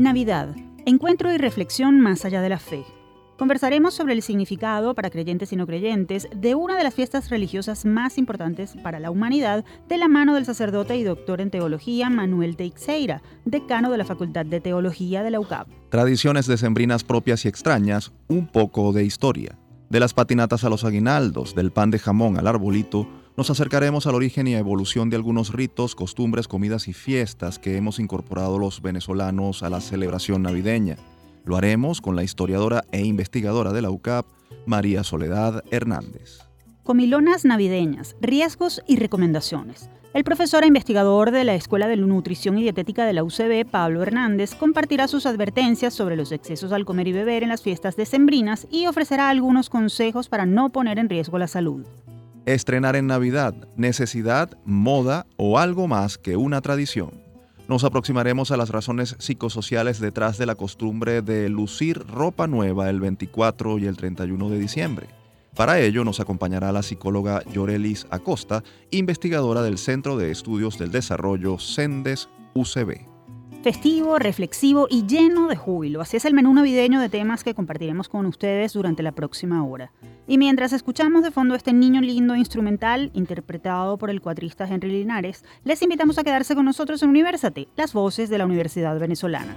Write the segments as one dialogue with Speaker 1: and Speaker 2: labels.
Speaker 1: Navidad, encuentro y reflexión más allá de la fe. Conversaremos sobre el significado para creyentes y no creyentes de una de las fiestas religiosas más importantes para la humanidad de la mano del sacerdote y doctor en teología Manuel Teixeira, decano de la Facultad de Teología de la UCAP.
Speaker 2: Tradiciones decembrinas propias y extrañas, un poco de historia. De las patinatas a los aguinaldos, del pan de jamón al arbolito, nos acercaremos al origen y evolución de algunos ritos, costumbres, comidas y fiestas que hemos incorporado los venezolanos a la celebración navideña. Lo haremos con la historiadora e investigadora de la UCAP, María Soledad Hernández.
Speaker 1: Comilonas navideñas, riesgos y recomendaciones. El profesor e investigador de la Escuela de Nutrición y Dietética de la UCB, Pablo Hernández, compartirá sus advertencias sobre los excesos al comer y beber en las fiestas decembrinas y ofrecerá algunos consejos para no poner en riesgo la salud.
Speaker 2: Estrenar en Navidad, necesidad, moda o algo más que una tradición. Nos aproximaremos a las razones psicosociales detrás de la costumbre de lucir ropa nueva el 24 y el 31 de diciembre. Para ello nos acompañará la psicóloga Yorelis Acosta, investigadora del Centro de Estudios del Desarrollo CENDES UCB
Speaker 1: festivo, reflexivo y lleno de júbilo. Así es el menú navideño de temas que compartiremos con ustedes durante la próxima hora. Y mientras escuchamos de fondo este niño lindo instrumental interpretado por el cuatrista Henry Linares, les invitamos a quedarse con nosotros en Universate, las voces de la Universidad Venezolana.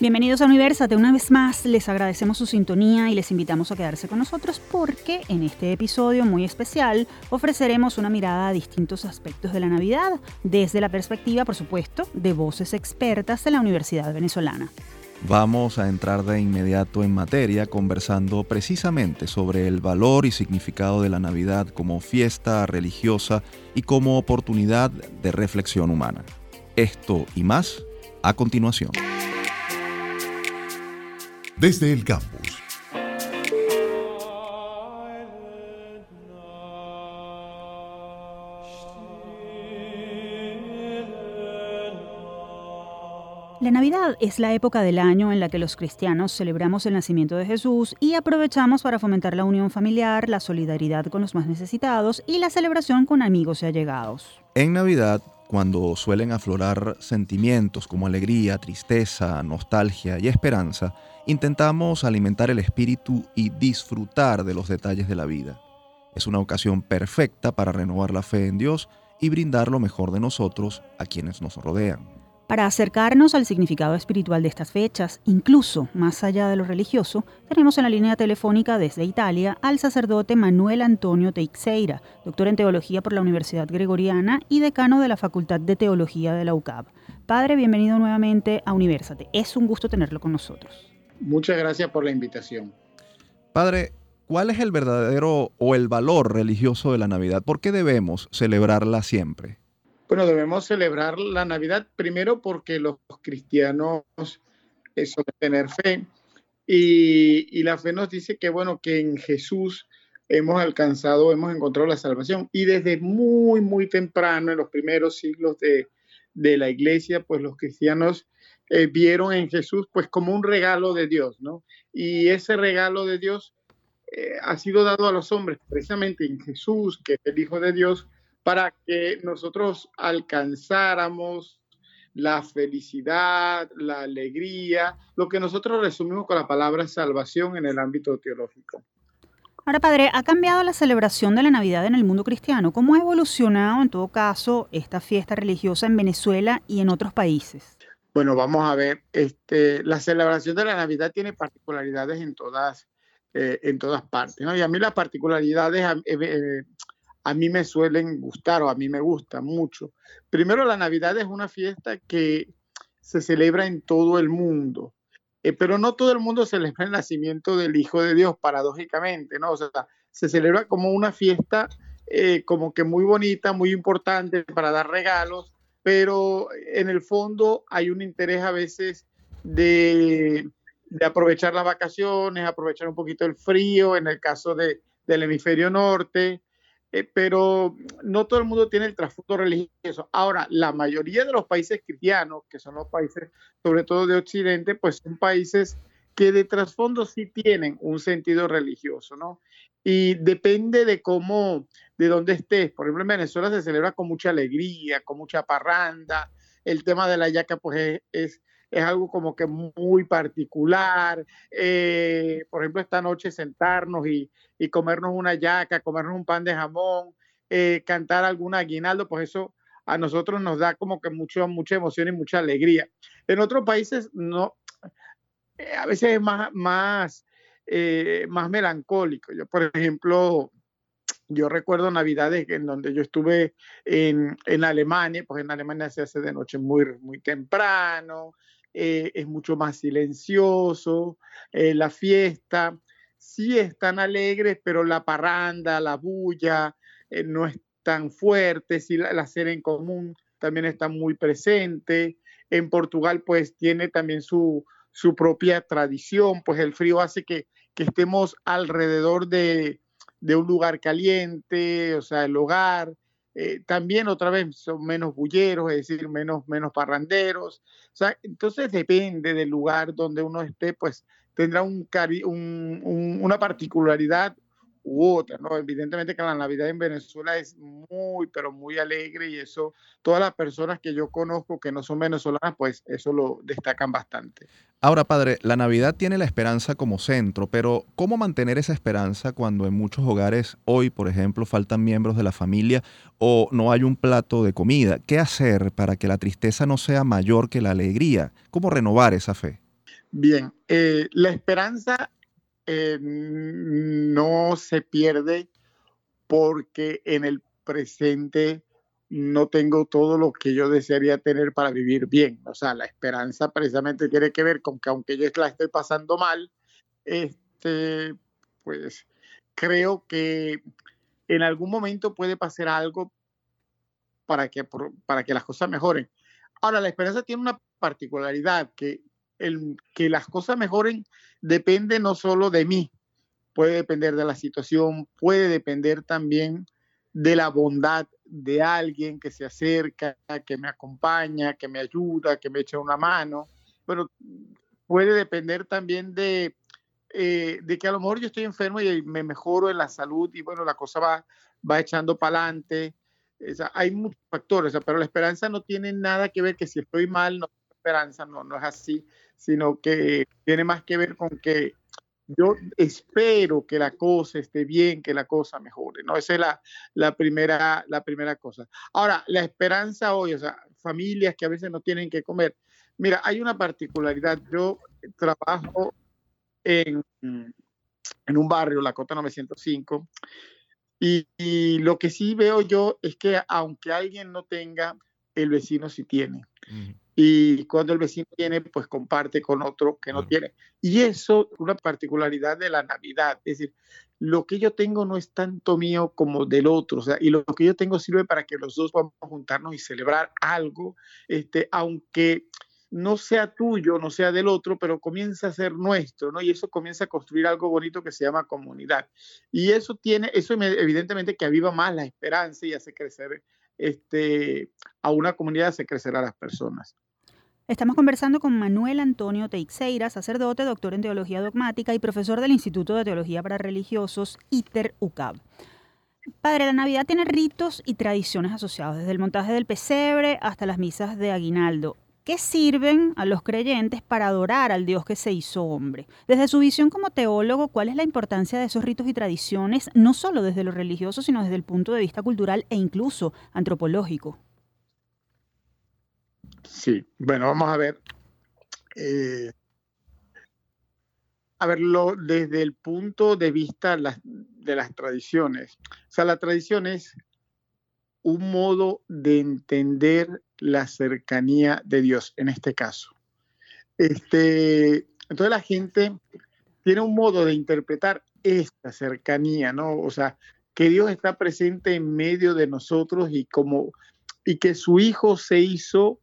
Speaker 1: Bienvenidos a Universate. Una vez más les agradecemos su sintonía y les invitamos a quedarse con nosotros porque en este episodio muy especial ofreceremos una mirada a distintos aspectos de la Navidad desde la perspectiva, por supuesto, de voces expertas de la Universidad Venezolana.
Speaker 2: Vamos a entrar de inmediato en materia conversando precisamente sobre el valor y significado de la Navidad como fiesta religiosa y como oportunidad de reflexión humana. Esto y más a continuación
Speaker 3: desde el campus.
Speaker 1: La Navidad es la época del año en la que los cristianos celebramos el nacimiento de Jesús y aprovechamos para fomentar la unión familiar, la solidaridad con los más necesitados y la celebración con amigos y allegados.
Speaker 2: En Navidad cuando suelen aflorar sentimientos como alegría, tristeza, nostalgia y esperanza, intentamos alimentar el espíritu y disfrutar de los detalles de la vida. Es una ocasión perfecta para renovar la fe en Dios y brindar lo mejor de nosotros a quienes nos rodean.
Speaker 1: Para acercarnos al significado espiritual de estas fechas, incluso más allá de lo religioso, tenemos en la línea telefónica desde Italia al sacerdote Manuel Antonio Teixeira, doctor en teología por la Universidad Gregoriana y decano de la Facultad de Teología de la UCAB. Padre, bienvenido nuevamente a Universate. Es un gusto tenerlo con nosotros.
Speaker 4: Muchas gracias por la invitación.
Speaker 2: Padre, ¿cuál es el verdadero o el valor religioso de la Navidad? ¿Por qué debemos celebrarla siempre?
Speaker 4: Bueno, debemos celebrar la Navidad primero porque los cristianos eh, son tener fe y, y, la fe nos dice que, bueno, que en Jesús hemos alcanzado, hemos encontrado la salvación y desde muy, muy temprano, en los primeros siglos de, de la iglesia, pues los cristianos eh, vieron en Jesús pues como un regalo de Dios, ¿no? Y ese regalo de Dios eh, ha sido dado a los hombres precisamente en Jesús, que es el Hijo de Dios, para que nosotros alcanzáramos la felicidad, la alegría, lo que nosotros resumimos con la palabra salvación en el ámbito teológico.
Speaker 1: Ahora, padre, ¿ha cambiado la celebración de la Navidad en el mundo cristiano? ¿Cómo ha evolucionado, en todo caso, esta fiesta religiosa en Venezuela y en otros países?
Speaker 4: Bueno, vamos a ver, este, la celebración de la Navidad tiene particularidades en todas, eh, en todas partes, ¿no? Y a mí las particularidades eh, eh, a, mí me suelen gustar o a mí me gustan mucho. Primero, la Navidad es una fiesta que se celebra en todo el mundo eh, pero no todo el mundo celebra el nacimiento del Hijo de Dios, paradójicamente, ¿no? O sea, se celebra como una fiesta eh, como que muy bonita, muy importante para dar regalos, pero en el fondo hay un interés a veces de, de aprovechar las vacaciones, aprovechar un poquito el frío, en el caso de, del hemisferio norte, eh, pero no todo el mundo tiene el trasfondo religioso. Ahora, la mayoría de los países cristianos, que son los países sobre todo de Occidente, pues son países que de trasfondo sí tienen un sentido religioso, ¿no? Y depende de cómo, de dónde estés. Por ejemplo, en Venezuela se celebra con mucha alegría, con mucha parranda. El tema de la yaca, pues es es algo como que muy particular. Eh, por ejemplo, esta noche sentarnos y, comernos una yaca, comernos un pan de jamón, eh, cantar algún aguinaldo, pues eso a nosotros nos da como que mucho, mucha emoción y mucha alegría. En otros países no, eh, a veces es más, más, más melancólico. Yo, por ejemplo, yo recuerdo navidades en donde yo estuve en, en, Alemania, pues en Alemania se hace de noche muy, muy temprano, eh, es mucho más silencioso, eh, la fiesta, sí están alegres, pero la parranda, la bulla eh, no es tan fuerte, sí la, la en común también está muy presente. En Portugal pues tiene también su, su propia tradición, pues el frío hace que, que estemos alrededor de, de un lugar caliente, o sea, el hogar, eh, también otra vez son menos bulleros, es decir, menos, menos parranderos. Entonces depende del lugar donde uno esté, pues tendrá un, un, una particularidad u otra, ¿no? Evidentemente que la Navidad en Venezuela es muy, pero muy alegre y eso, todas las personas que yo conozco que no son venezolanas, pues eso lo destacan bastante.
Speaker 2: Ahora, padre, la Navidad tiene la esperanza como centro, pero ¿cómo mantener esa esperanza cuando en muchos hogares hoy, por ejemplo, faltan miembros de la familia o no hay un plato de comida? ¿Qué hacer para que la tristeza no sea mayor que la alegría? ¿Cómo renovar esa fe?
Speaker 4: Bien, eh, la esperanza eh, no se pierde porque en el presente no tengo todo lo que yo desearía tener para vivir bien. O sea, la esperanza precisamente tiene que ver con que aunque yo la estoy pasando mal, este, pues creo que en algún momento puede pasar algo para que, para que las cosas mejoren. Ahora, la esperanza tiene una particularidad que el que las cosas mejoren depende no solo de mí, puede depender de la situación, puede depender también de la bondad de alguien que se acerca, que me acompaña, que me ayuda, que me echa una mano, pero puede depender también de, eh, de que a lo mejor yo estoy enfermo y me mejoro en la salud y bueno, la cosa va, va echando para adelante. hay muchos factores, pero la esperanza no tiene nada que ver que si estoy mal, no no, no es así sino que tiene más que ver con que yo espero que la cosa esté bien, que la cosa mejore, ¿no? Esa es la, primera, la primera cosa. Ahora, la esperanza hoy, o sea, familias que a veces no tienen que comer. Mira, hay una particularidad. Yo trabajo en, en un barrio, la Cota 905, y, y, lo que sí veo yo es que aunque alguien no tenga, el vecino sí tiene y cuando el vecino tiene, pues comparte con otro que no tiene. Y eso es una particularidad de la Navidad, es decir, lo que yo tengo no es tanto mío como del otro, o sea, y lo que yo tengo sirve para que los dos podamos juntarnos y celebrar algo, este, aunque no sea tuyo, no sea del otro, pero comienza a ser nuestro, ¿no? Y eso comienza a construir algo bonito que se llama comunidad. Y eso tiene, eso evidentemente que aviva más la esperanza y hace crecer este, a una comunidad, hace crecer a las personas.
Speaker 1: Estamos conversando con Manuel Antonio Teixeira, sacerdote, doctor en teología dogmática y profesor del Instituto de Teología para Religiosos, ITER UCAB. Padre, la Navidad tiene ritos y tradiciones asociados, desde el montaje del pesebre hasta las misas de aguinaldo. ¿Qué sirven a los creyentes para adorar al Dios que se hizo hombre? Desde su visión como teólogo, ¿cuál es la importancia de esos ritos y tradiciones, no solo desde lo religioso, sino desde el punto de vista cultural e incluso antropológico?
Speaker 4: Sí, bueno, vamos a ver. Eh, a verlo desde el punto de vista de las tradiciones. O sea, la tradición es un modo de entender la cercanía de Dios en este caso. Este, Entonces la gente tiene un modo de interpretar esta cercanía, ¿no? O sea, que Dios está presente en medio de nosotros y como y que su hijo se hizo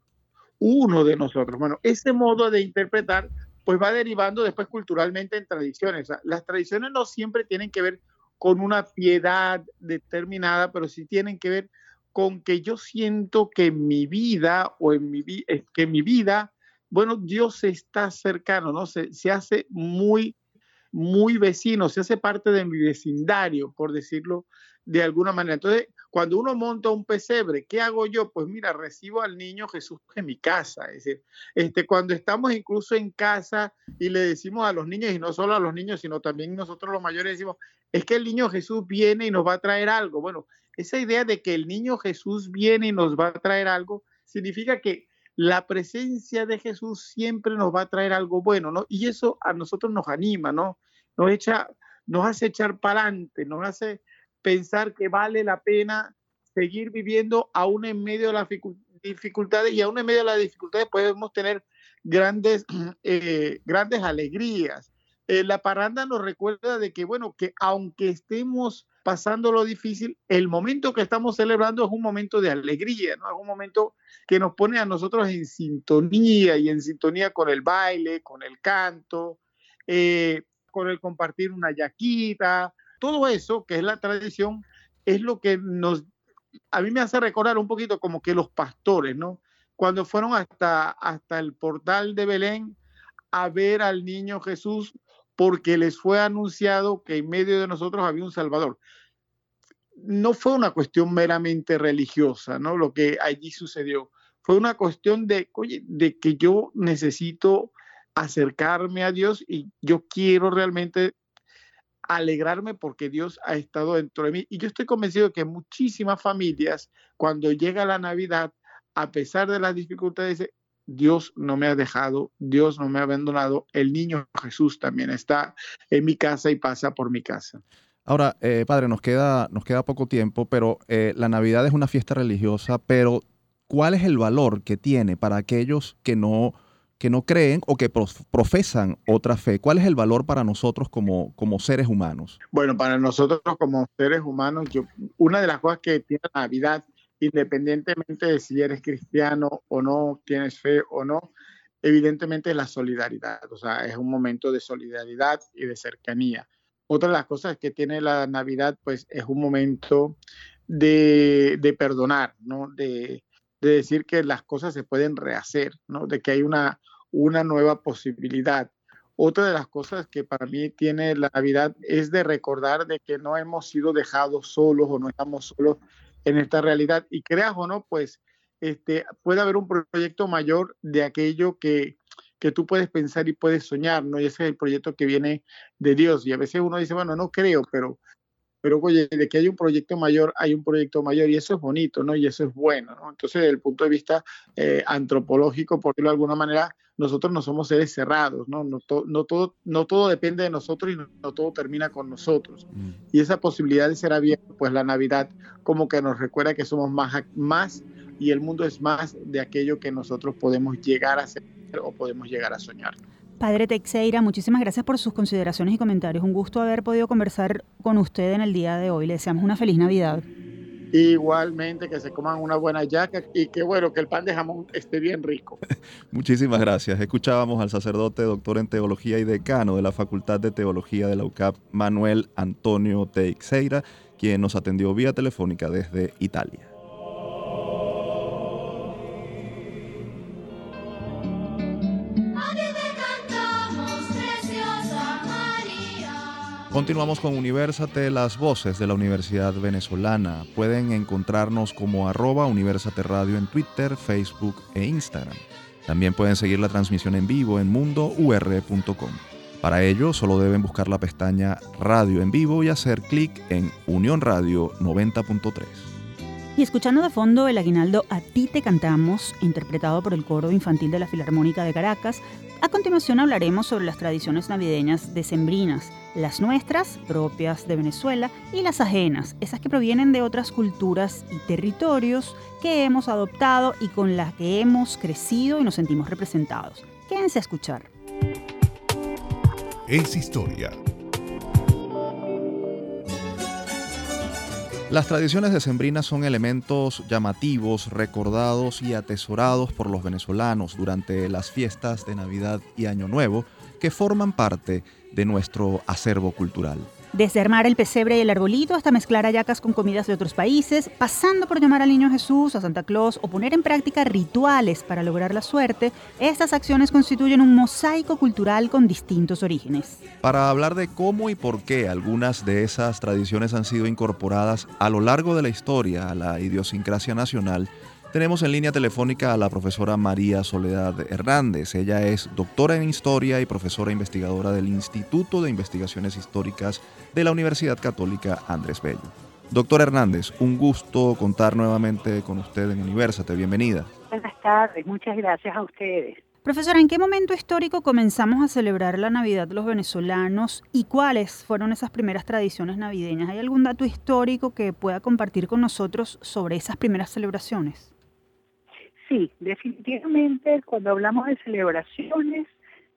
Speaker 4: uno de nosotros. Bueno, ese modo de interpretar pues va derivando después culturalmente en tradiciones. las tradiciones no siempre tienen que ver con una piedad determinada, pero sí tienen que ver con que yo siento que en mi vida o en mi, eh, que mi vida, bueno, Dios está cercano, ¿no? Se, se hace muy muy vecino, se hace parte de mi vecindario, por decirlo de alguna manera. Entonces, cuando uno monta un pesebre, ¿qué hago yo? Pues mira, recibo al niño Jesús en mi casa. Es decir, este, cuando estamos incluso en casa y le decimos a los niños, y no solo a los niños, sino también nosotros los mayores decimos, es que el niño Jesús viene y nos va a traer algo. Bueno, esa idea de que el niño Jesús viene y nos va a traer algo, significa que la presencia de Jesús siempre nos va a traer algo bueno, ¿no? Y eso a nosotros nos anima, ¿no? Nos, echa, nos hace echar para adelante, nos hace pensar que vale la pena seguir viviendo aún en medio de las dificultades y aún en medio de las dificultades podemos tener grandes, eh, grandes alegrías. Eh, la parranda nos recuerda de que, bueno, que aunque estemos pasando lo difícil, el momento que estamos celebrando es un momento de alegría, ¿no? Es un momento que nos pone a nosotros en sintonía y en sintonía con el baile, con el canto, eh, con el compartir una yaquita, todo eso que es la tradición es lo que nos, a mí me hace recordar un poquito como que los pastores, ¿no? Cuando fueron hasta, hasta el portal de Belén a ver al niño Jesús, porque les fue anunciado que en medio de nosotros había un Salvador. No fue una cuestión meramente religiosa, ¿no? Lo que allí sucedió. Fue una cuestión de, oye, de que yo necesito acercarme a Dios y yo quiero realmente alegrarme porque Dios ha estado dentro de mí. Y yo estoy convencido que muchísimas familias, cuando llega la Navidad, a pesar de las dificultades, Dios no me ha dejado, Dios no me ha abandonado, el niño Jesús también está en mi casa y pasa por mi casa.
Speaker 2: Ahora, eh, padre, nos queda, nos queda poco tiempo, pero eh, la Navidad es una fiesta religiosa, pero ¿cuál es el valor que tiene para aquellos que no, que no creen o que profesan otra fe? ¿Cuál es el valor para nosotros como, como seres humanos?
Speaker 4: Bueno, para nosotros como seres humanos, yo, una de las cosas que tiene la Navidad independientemente de si eres cristiano o no, tienes fe o no, evidentemente la solidaridad, o sea, es un momento de solidaridad y de cercanía. Otra de las cosas que tiene la Navidad, pues es un momento de, de perdonar, ¿no? De, de, decir que las cosas se pueden rehacer, ¿no? De que hay una, una nueva posibilidad. Otra de las cosas que para mí tiene la Navidad es de recordar de que no hemos sido dejados solos o no estamos solos en esta realidad. Y creas o no, pues este, puede haber un proyecto mayor de aquello que, que tú puedes pensar y puedes soñar, ¿no? Y ese es el proyecto que viene de Dios. Y a veces uno dice, bueno, no creo, pero, pero oye, de que hay un proyecto mayor, hay un proyecto mayor y eso es bonito, ¿no? Y eso es bueno, ¿no? Entonces, desde el punto de vista eh, antropológico, por decirlo de alguna manera, nosotros no somos seres cerrados, ¿no? No, no, todo, no todo depende de nosotros y no, todo termina con nosotros. Mm. Y esa posibilidad de ser abierto, pues la Navidad como que nos recuerda que somos más, más y el mundo es más de aquello que nosotros podemos llegar a ser o podemos llegar a soñar.
Speaker 1: Padre Teixeira, muchísimas gracias por sus consideraciones y comentarios. Un gusto haber podido conversar con usted en el día de hoy. Le deseamos una feliz Navidad.
Speaker 4: Igualmente, que se coman una buena yaca y que bueno, que el pan de jamón esté bien rico.
Speaker 2: Muchísimas gracias. Escuchábamos al sacerdote, doctor en teología y decano de la Facultad de Teología de la UCAP, Manuel Antonio Teixeira, quien nos atendió vía telefónica desde Italia. Continuamos con Universate, las voces de la Universidad Venezolana. Pueden encontrarnos como arroba Universate Radio en Twitter, Facebook e Instagram. También pueden seguir la transmisión en vivo en mundour.com. Para ello, solo deben buscar la pestaña Radio en vivo y hacer clic en Unión Radio 90.3.
Speaker 1: Y escuchando de fondo el aguinaldo A ti te cantamos, interpretado por el coro infantil de la Filarmónica de Caracas, a continuación hablaremos sobre las tradiciones navideñas decembrinas, las nuestras, propias de Venezuela, y las ajenas, esas que provienen de otras culturas y territorios que hemos adoptado y con las que hemos crecido y nos sentimos representados. Quédense a escuchar.
Speaker 3: es historia.
Speaker 2: Las tradiciones decembrinas son elementos llamativos, recordados y atesorados por los venezolanos durante las fiestas de Navidad y Año Nuevo, que forman parte de nuestro acervo cultural.
Speaker 1: Desde armar el pesebre y el arbolito hasta mezclar hallacas con comidas de otros países, pasando por llamar al niño Jesús, a Santa Claus o poner en práctica rituales para lograr la suerte, estas acciones constituyen un mosaico cultural con distintos orígenes.
Speaker 2: Para hablar de cómo y por qué algunas de esas tradiciones han sido incorporadas a lo largo de la historia a la idiosincrasia nacional, tenemos en línea telefónica a la profesora María Soledad Hernández. Ella es doctora en historia y profesora investigadora del Instituto de Investigaciones Históricas de la Universidad Católica Andrés Bello. Doctor Hernández, un gusto contar nuevamente con usted en Universate. Bienvenida.
Speaker 5: Buenas tardes, muchas gracias a ustedes.
Speaker 1: Profesora, ¿en qué momento histórico comenzamos a celebrar la Navidad los venezolanos y cuáles fueron esas primeras tradiciones navideñas? ¿Hay algún dato histórico que pueda compartir con nosotros sobre esas primeras celebraciones?
Speaker 5: Sí, definitivamente cuando hablamos de celebraciones,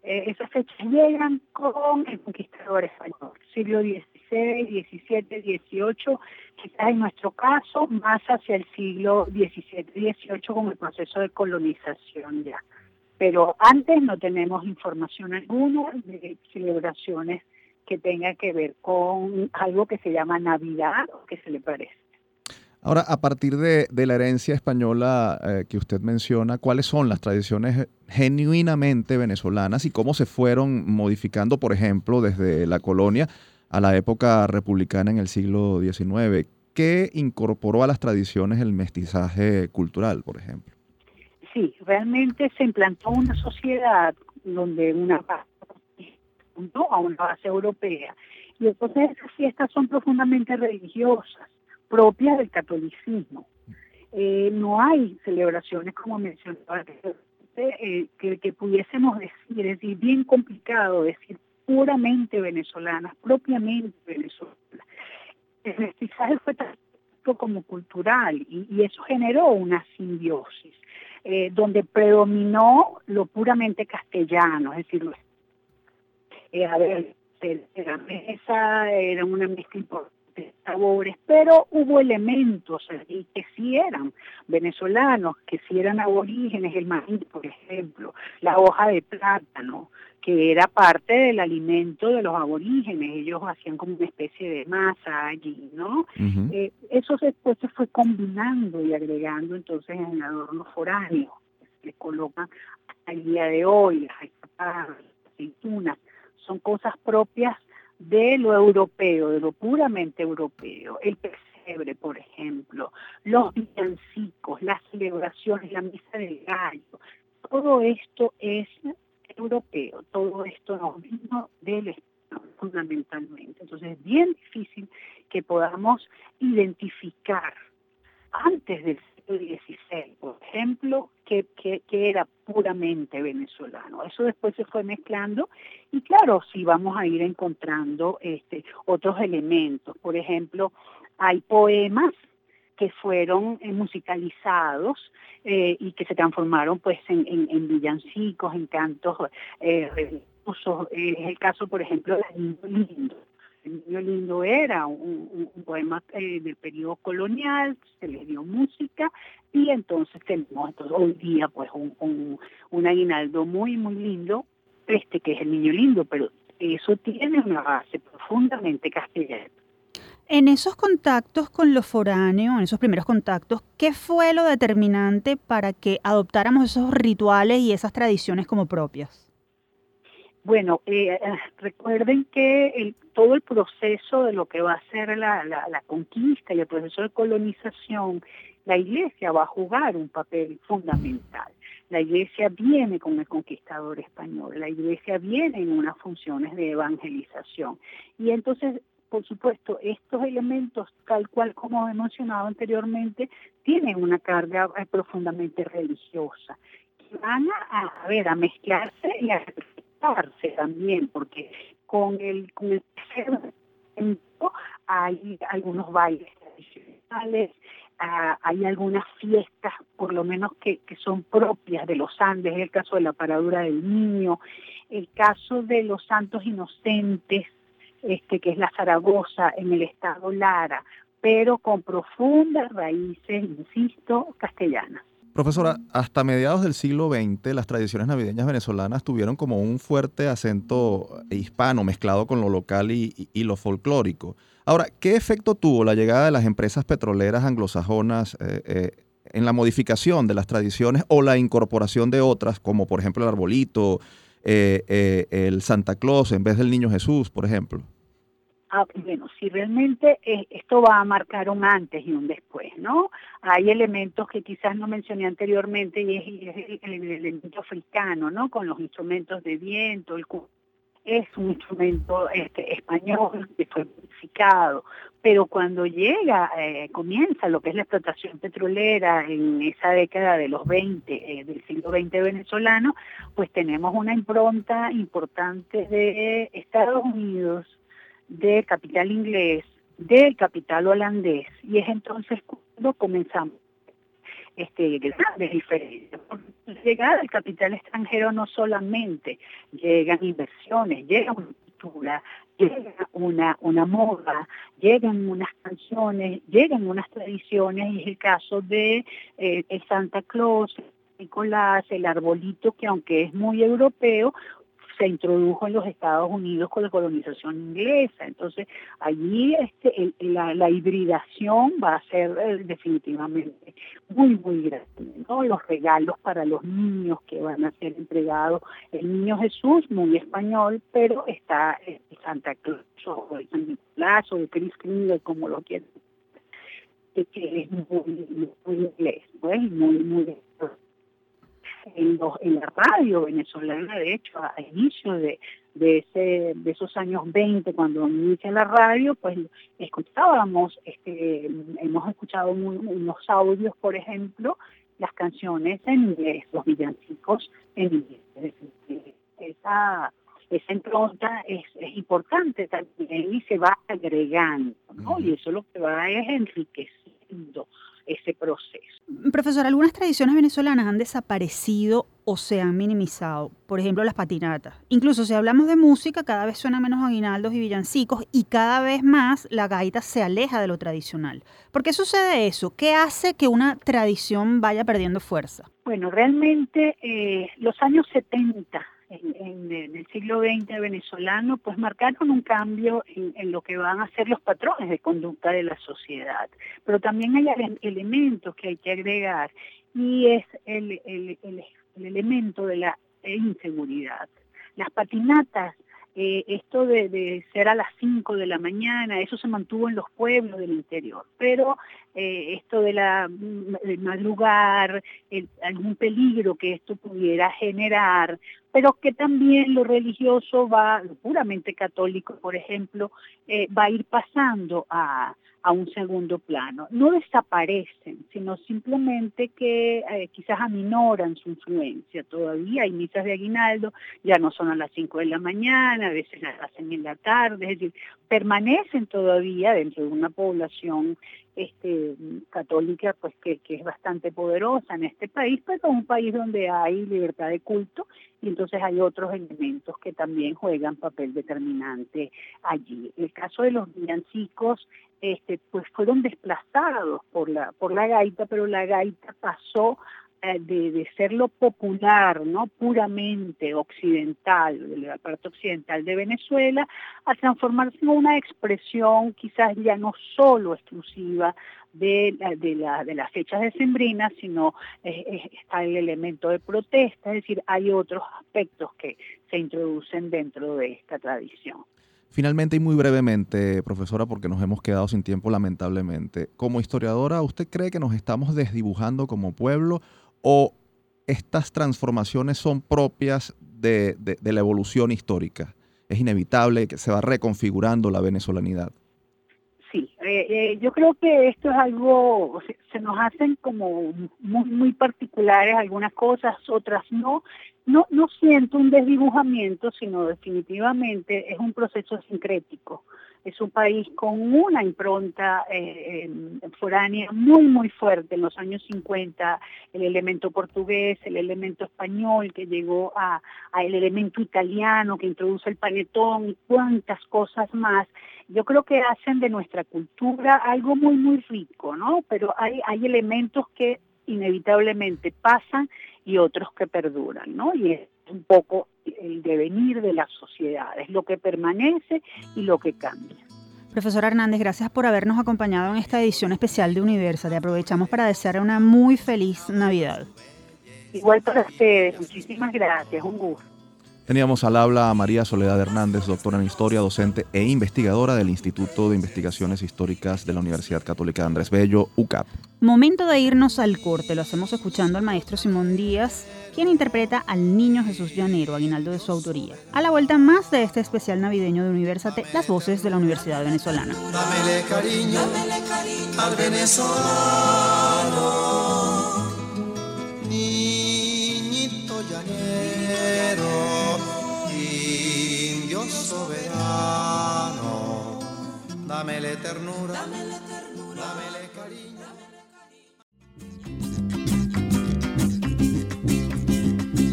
Speaker 5: eh, esas fechas llegan con el conquistador español, siglo XVI, XVII, XVIII, quizás en nuestro caso más hacia el siglo XVII, XVIII con el proceso de colonización ya. Pero antes no tenemos información alguna de celebraciones que tengan que ver con algo que se llama Navidad o que se le parece.
Speaker 2: Ahora, a partir de, la herencia española eh, que usted menciona, ¿cuáles son las tradiciones genuinamente venezolanas y cómo se fueron modificando, por ejemplo, desde la colonia a la época republicana en el siglo XIX? ¿Qué incorporó a las tradiciones el mestizaje cultural, por ejemplo?
Speaker 5: Sí, realmente se implantó una sociedad donde una base a una base europea. Y entonces esas fiestas son profundamente religiosas propia del catolicismo. Eh, no hay celebraciones, como mencionaba eh, que, pudiésemos decir, es decir, bien complicado decir puramente venezolanas, propiamente venezolanas. El mestizaje fue tanto como cultural y, eso generó una simbiosis, eh, donde predominó lo puramente castellano, es decir, eh, a la mesa era una mezcla importante sabores, pero hubo elementos allí que sí eran venezolanos, que sí eran aborígenes, el maíz, por ejemplo, la hoja de plátano, que era parte del alimento de los aborígenes, ellos hacían como una especie de masa allí, ¿no? Eh, eso después se fue combinando y agregando entonces en adornos foráneos, que se colocan al día de hoy, las aceitunas, son cosas propias de lo europeo, de lo puramente europeo, el pesebre, por ejemplo, los villancicos, las celebraciones, la misa del gallo, todo esto es europeo, todo esto nos vino del Estado fundamentalmente. Entonces es bien difícil que podamos identificar antes del siglo XVI, por ejemplo, que, que, era puramente venezolano. Eso después se fue mezclando y claro, sí vamos a ir encontrando este, otros elementos. Por ejemplo, hay poemas que fueron eh, musicalizados eh, y que se transformaron pues en, en, villancicos, en cantos eh, religiosos. Es el caso, por ejemplo, de Lindo el niño lindo era un, poema eh, del periodo colonial, se le dio música y entonces tenemos hoy día pues un, un, aguinaldo muy, muy lindo, este que es el niño lindo, pero eso tiene una base profundamente castellana.
Speaker 1: En esos contactos con los foráneos, en esos primeros contactos, ¿qué fue lo determinante para que adoptáramos esos rituales y esas tradiciones como propias?
Speaker 5: Bueno, eh, eh, recuerden que todo el proceso de lo que va a ser la, la, conquista y el proceso de colonización, la iglesia va a jugar un papel fundamental. La iglesia viene con el conquistador español, la iglesia viene en unas funciones de evangelización. Y entonces, por supuesto, estos elementos, tal cual como he mencionado anteriormente, tienen una carga eh, profundamente religiosa, que van a, a, ver, a mezclarse y a también, porque con el, con el hay algunos bailes tradicionales, ah, hay algunas fiestas, por lo menos que, que son propias de los Andes, el caso de la paradura del niño, el caso de los santos inocentes, este, que es la Zaragoza en el estado Lara, pero con profundas raíces, insisto, castellanas.
Speaker 2: Profesora, hasta mediados del siglo XX las tradiciones navideñas venezolanas tuvieron como un fuerte acento hispano mezclado con lo local y, lo folclórico. Ahora, ¿qué efecto tuvo la llegada de las empresas petroleras anglosajonas eh, eh, en la modificación de las tradiciones o la incorporación de otras, como por ejemplo el arbolito, eh, el Santa Claus en vez del Niño Jesús, por ejemplo?
Speaker 5: Ah, bueno, si realmente eh, esto va a marcar un antes y un después, ¿no? Hay elementos que quizás no mencioné anteriormente y es, el, elemento africano, ¿no? Con los instrumentos de viento, el es un instrumento este, español que fue modificado, pero cuando llega, eh, comienza lo que es la explotación petrolera en esa década de los 20, eh, del siglo XX venezolano, pues tenemos una impronta importante de Estados Unidos, del capital inglés, del capital holandés, y es entonces cuando comenzamos este, grandes diferencias. Llegada del capital extranjero no solamente llegan inversiones, llega una cultura, llega una, una moda, llegan unas canciones, llegan unas tradiciones, y es el caso de eh, el Santa Claus, Nicolás, el arbolito, que aunque es muy europeo, se introdujo en los Estados Unidos con la colonización inglesa. Entonces, allí este, la, hibridación va a ser eh, definitivamente muy, muy grande. ¿no? Los regalos para los niños que van a ser entregados. El niño Jesús, muy español, pero está el Santa Claus o el San Nicolás o el Cristo, como lo quieran que es muy, muy inglés, pues, muy, muy en, en la radio venezolana, de hecho, a, inicio de, de, ese, de esos años 20, cuando inicia la radio, pues escuchábamos, este, hemos escuchado unos audios, por ejemplo, las canciones en inglés, los villancicos en inglés. Esa, esa impronta es, es, importante también y se va agregando, ¿no? Y eso lo que va es enriqueciendo ese proceso.
Speaker 1: Profesor, algunas tradiciones venezolanas han desaparecido o se han minimizado, por ejemplo las patinatas. Incluso si hablamos de música, cada vez suena menos aguinaldos y villancicos y cada vez más la gaita se aleja de lo tradicional. ¿Por qué sucede eso? ¿Qué hace que una tradición vaya perdiendo fuerza?
Speaker 5: Bueno, realmente eh, los años 70 en, el siglo XX venezolano, pues marcaron un cambio en, lo que van a ser los patrones de conducta de la sociedad. Pero también hay elementos que hay que agregar y es el, el, el elemento de la inseguridad. Las patinatas eh, esto de, ser a las 5 de la mañana, eso se mantuvo en los pueblos del interior, pero eh, esto de la de madrugar, algún peligro que esto pudiera generar, pero que también lo religioso va, lo puramente católico, por ejemplo, eh, va a ir pasando a, a un segundo plano. No desaparecen, sino simplemente que eh, quizás aminoran su influencia. Todavía hay misas de aguinaldo, ya no son a las 5 de la mañana, a veces las hacen en la tarde, es decir, permanecen todavía dentro de una población este, católica pues que, es bastante poderosa en este país, pero es un país donde hay libertad de culto y entonces hay otros elementos que también juegan papel determinante allí. El caso de los villancicos este, pues fueron desplazados por la, por la gaita, pero la gaita pasó de, de, ser lo popular, no puramente occidental, de la parte occidental de Venezuela, a transformarse en una expresión quizás ya no solo exclusiva de, de, la, de las fechas decembrinas, sino está el elemento de protesta, es decir, hay otros aspectos que se introducen dentro de esta tradición.
Speaker 2: Finalmente y muy brevemente, profesora, porque nos hemos quedado sin tiempo lamentablemente, como historiadora, ¿usted cree que nos estamos desdibujando como pueblo o estas transformaciones son propias de, la evolución histórica? ¿Es inevitable que se va reconfigurando la venezolanidad?
Speaker 5: Sí, Eh, eh, yo creo que esto es algo, se, nos hacen como muy, muy particulares algunas cosas, otras no. No, no siento un desdibujamiento, sino definitivamente es un proceso sincrético es un país con una impronta eh, foránea muy, muy fuerte en los años 50, el elemento portugués, el elemento español que llegó a, el elemento italiano que introduce el panetón y cuantas cosas más. Yo creo que hacen de nuestra cultura algo muy, muy rico, ¿no? Pero hay, hay elementos que inevitablemente pasan y otros que perduran, ¿no? Y es un poco el devenir de las sociedades, lo que permanece y lo que cambia.
Speaker 1: Profesor Hernández, gracias por habernos acompañado en esta edición especial de Universal. Aprovechamos para desear una muy feliz Navidad.
Speaker 5: Igual para ustedes, muchísimas gracias, un gusto.
Speaker 2: Teníamos al habla a María Soledad Hernández, doctora en Historia, docente e investigadora del Instituto de Investigaciones Históricas de la Universidad Católica de Andrés Bello, UCAP.
Speaker 1: Momento de irnos al corte, lo hacemos escuchando al maestro Simón Díaz, quien interpreta al niño Jesús Llanero, aguinaldo de su autoría. A la vuelta más de este especial navideño de Universate, las voces de la Universidad Venezolana. Dámele cariño, cariño al venezolano, Dámele ternura, dámele ternura, dámele cariño.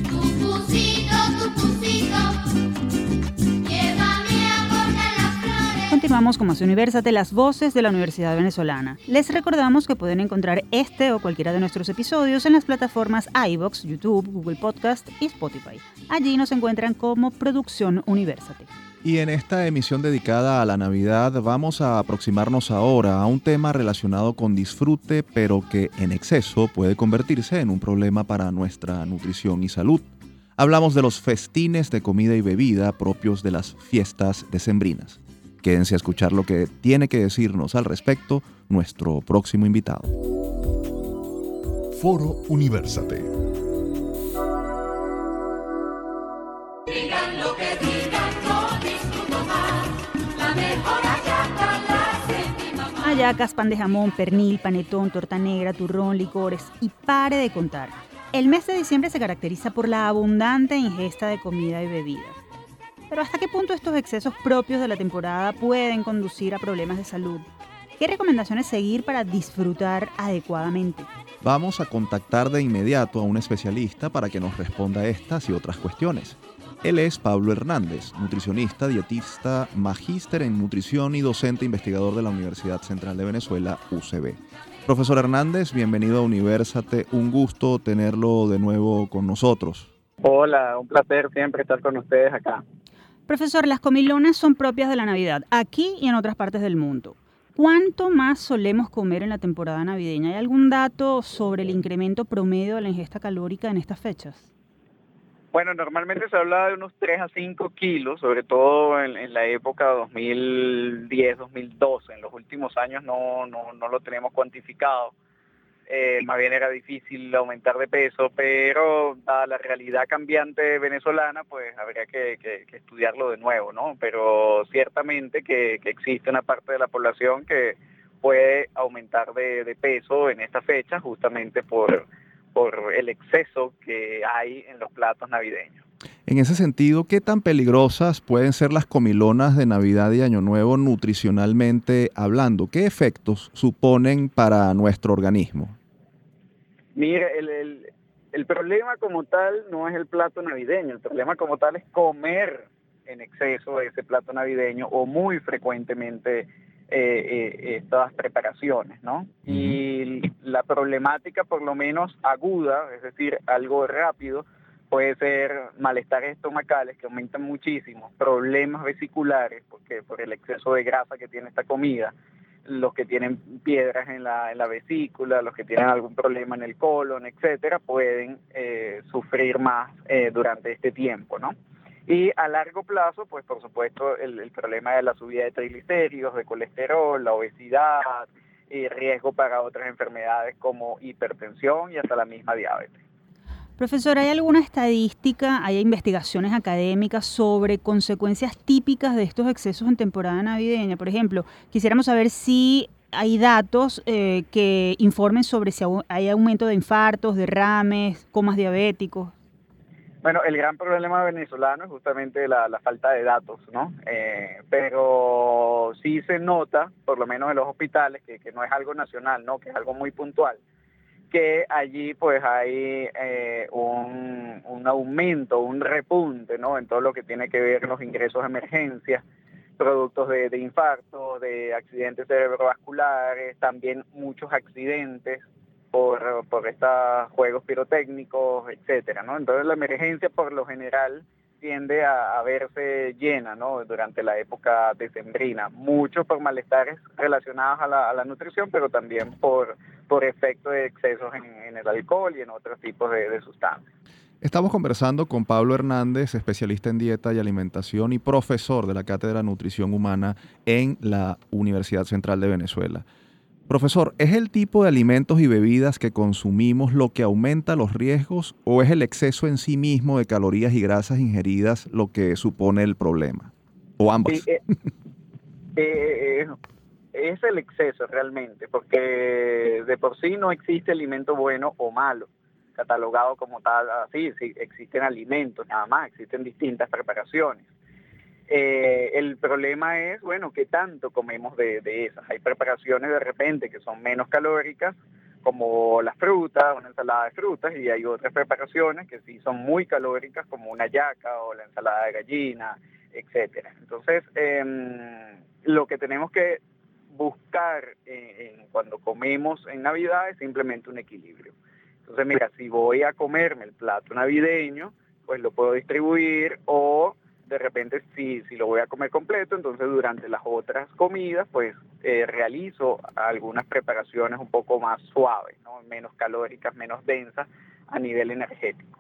Speaker 1: Tu pusito, tu pusito, llévame a cortar las flores. Continuamos con más Universate, las voces de la Universidad Venezolana. Les recordamos que pueden encontrar este o cualquiera de nuestros episodios en las plataformas iBox, YouTube, Google Podcast y Spotify. Allí nos encuentran como Producción Universate.
Speaker 2: Y en esta emisión dedicada a la Navidad vamos a aproximarnos ahora a un tema relacionado con disfrute, pero que en exceso puede convertirse en un problema para nuestra nutrición y salud. Hablamos de los festines de comida y bebida propios de las fiestas decembrinas. Quédense a escuchar lo que tiene que decirnos al respecto nuestro próximo invitado.
Speaker 3: Foro Universate.
Speaker 1: Hallacas, pan de jamón, pernil, panetón, torta negra, turrón, licores y pare de contar. El mes de diciembre se caracteriza por la abundante ingesta de comida y bebida. Pero ¿hasta qué punto estos excesos propios de la temporada pueden conducir a problemas de salud? ¿Qué recomendaciones seguir para disfrutar adecuadamente?
Speaker 2: Vamos a contactar de inmediato a un especialista para que nos responda estas y otras cuestiones. Él es Pablo Hernández, nutricionista, dietista, magíster en nutrición y docente investigador de la Universidad Central de Venezuela, UCB. Profesor Hernández, bienvenido a Universate. Un gusto tenerlo de nuevo con nosotros.
Speaker 6: Hola, un placer siempre estar con ustedes acá.
Speaker 1: Profesor, las comilonas son propias de la Navidad, aquí y en otras partes del mundo. ¿Cuánto más solemos comer en la temporada navideña? ¿Hay algún dato sobre el incremento promedio de la ingesta calórica en estas fechas?
Speaker 6: Bueno, normalmente se habla de unos 3 a 5 kilos, sobre todo en, la época 2010-2012. En los últimos años no, no, no lo tenemos cuantificado. Eh, más bien era difícil aumentar de peso, pero dada la realidad cambiante venezolana, pues habría que, estudiarlo de nuevo, ¿no? Pero ciertamente que, existe una parte de la población que puede aumentar de, de peso en esta fecha justamente por por el exceso que hay en los platos navideños.
Speaker 2: En ese sentido, ¿qué tan peligrosas pueden ser las comilonas de Navidad y Año Nuevo nutricionalmente hablando? ¿Qué efectos suponen para nuestro organismo?
Speaker 6: Mire, el, el, problema como tal no es el plato navideño, el problema como tal es comer en exceso ese plato navideño o muy frecuentemente estas preparaciones, ¿no? Y la problemática, por lo menos aguda, es decir, algo rápido, puede ser malestares estomacales que aumentan muchísimo, problemas vesiculares, porque por el exceso de grasa que tiene esta comida, los que tienen piedras en la, en la vesícula, los que tienen algún problema en el colon, etcétera, pueden eh, sufrir más durante este tiempo, ¿no? Y a largo plazo, pues por supuesto, el, problema de la subida de triglicéridos, de colesterol, la obesidad, y riesgo para otras enfermedades como hipertensión y hasta la misma diabetes.
Speaker 1: Profesor, ¿hay alguna estadística, hay investigaciones académicas sobre consecuencias típicas de estos excesos en temporada navideña? Por ejemplo, quisiéramos saber si hay datos eh, que informen sobre si hay aumento de infartos, derrames, comas diabéticos.
Speaker 6: Bueno, el gran problema venezolano es justamente la, falta de datos, ¿no? Eh, pero sí se nota, por lo menos en los hospitales, que, no es algo nacional, ¿no? Que es algo muy puntual que allí pues hay eh, un, aumento, un repunte, ¿no? En todo lo que tiene que ver los ingresos de emergencia, productos de, de infartos, de accidentes cerebrovasculares, también muchos accidentes por, por estos juegos pirotécnicos, etcétera, ¿no? Entonces la emergencia por lo general tiende a, verse llena ¿no? durante la época decembrina, mucho por malestares relacionados a la, a la nutrición, pero también por, por efecto de excesos en, el alcohol y en otros tipos de, de sustancias.
Speaker 2: Estamos conversando con Pablo Hernández, especialista en dieta y alimentación y profesor de la Cátedra Nutrición Humana en la Universidad Central de Venezuela. Profesor, ¿es el tipo de alimentos y bebidas que consumimos lo que aumenta los riesgos o es el exceso en sí mismo de calorías y grasas ingeridas lo que supone el problema? ¿O ambas?
Speaker 6: Eh, eh, es el exceso realmente, porque de por sí no existe alimento bueno o malo, catalogado como tal así, sí, existen alimentos nada más, existen distintas preparaciones. Eh, el problema es, bueno, qué tanto comemos de, esas. Hay preparaciones de repente que son menos calóricas, como las frutas, una ensalada de frutas, y hay otras preparaciones que sí son muy calóricas, como una yaca o la ensalada de gallina, etcétera. Entonces, em, lo que tenemos que buscar en, cuando comemos en Navidad es simplemente un equilibrio. Entonces, mira, si voy a comerme el plato navideño, pues lo puedo distribuir o de repente si, si lo voy a comer completo, entonces durante las otras comidas pues eh, realizo algunas preparaciones un poco más suaves, ¿no? menos calóricas, menos densas a nivel energético.